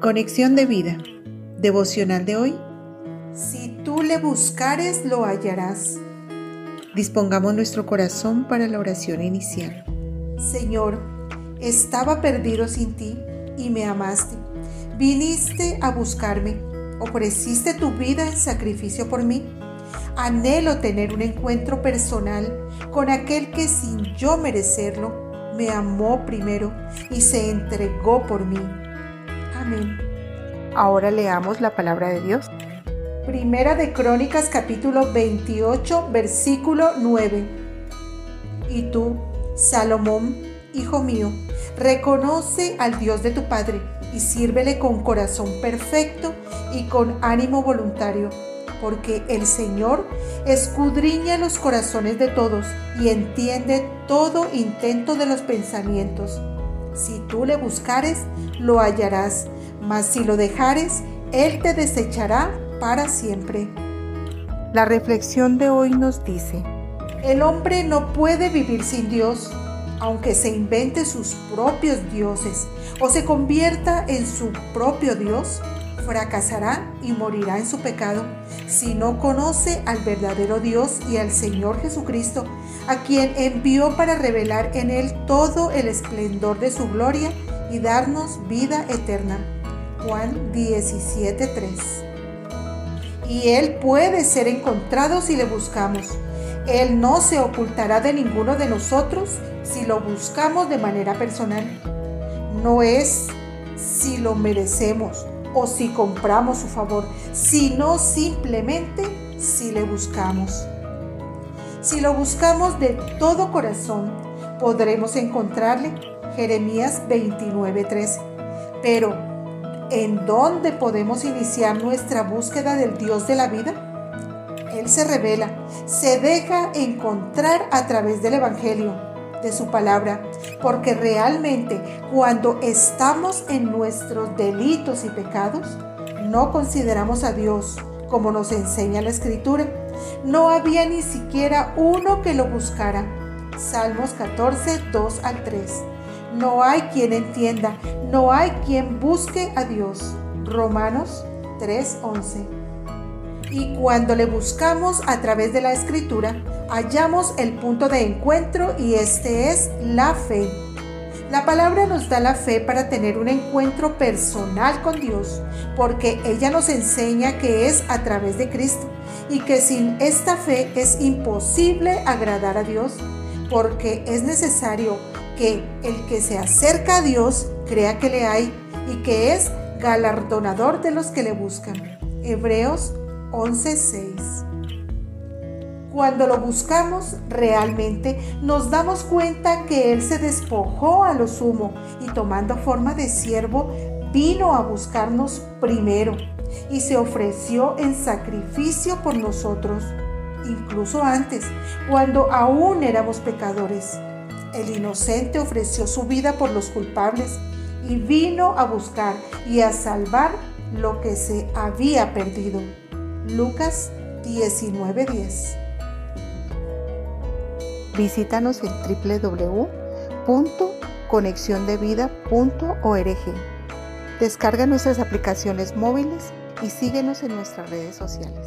Conexión de vida. Devocional de hoy. Si tú le buscares, lo hallarás. Dispongamos nuestro corazón para la oración inicial. Señor, estaba perdido sin ti y me amaste. Viniste a buscarme, ofreciste tu vida en sacrificio por mí. Anhelo tener un encuentro personal con aquel que sin yo merecerlo, me amó primero y se entregó por mí. Ahora leamos la palabra de Dios. Primera de Crónicas capítulo 28 versículo 9. Y tú, Salomón, hijo mío, reconoce al Dios de tu Padre y sírvele con corazón perfecto y con ánimo voluntario, porque el Señor escudriña los corazones de todos y entiende todo intento de los pensamientos. Si tú le buscares, lo hallarás, mas si lo dejares, Él te desechará para siempre. La reflexión de hoy nos dice, el hombre no puede vivir sin Dios, aunque se invente sus propios dioses o se convierta en su propio Dios, fracasará y morirá en su pecado si no conoce al verdadero Dios y al Señor Jesucristo, a quien envió para revelar en él todo el esplendor de su gloria y darnos vida eterna. Juan 17:3. Y Él puede ser encontrado si le buscamos. Él no se ocultará de ninguno de nosotros si lo buscamos de manera personal. No es si lo merecemos o si compramos su favor, sino simplemente si le buscamos. Si lo buscamos de todo corazón, podremos encontrarle. Jeremías 29:13. Pero, ¿en dónde podemos iniciar nuestra búsqueda del Dios de la vida? Él se revela, se deja encontrar a través del Evangelio, de su palabra, porque realmente cuando estamos en nuestros delitos y pecados, no consideramos a Dios como nos enseña la Escritura. No había ni siquiera uno que lo buscara. Salmos 14, 2 al 3. No hay quien entienda, no hay quien busque a Dios. Romanos 3:11. Y cuando le buscamos a través de la escritura, hallamos el punto de encuentro y este es la fe. La palabra nos da la fe para tener un encuentro personal con Dios, porque ella nos enseña que es a través de Cristo y que sin esta fe es imposible agradar a Dios, porque es necesario que el que se acerca a Dios crea que le hay y que es galardonador de los que le buscan. Hebreos 11:6. Cuando lo buscamos realmente nos damos cuenta que Él se despojó a lo sumo y tomando forma de siervo vino a buscarnos primero y se ofreció en sacrificio por nosotros, incluso antes, cuando aún éramos pecadores. El inocente ofreció su vida por los culpables y vino a buscar y a salvar lo que se había perdido. Lucas 19:10 Visítanos en www.conexiondevida.org. Descarga nuestras aplicaciones móviles y síguenos en nuestras redes sociales.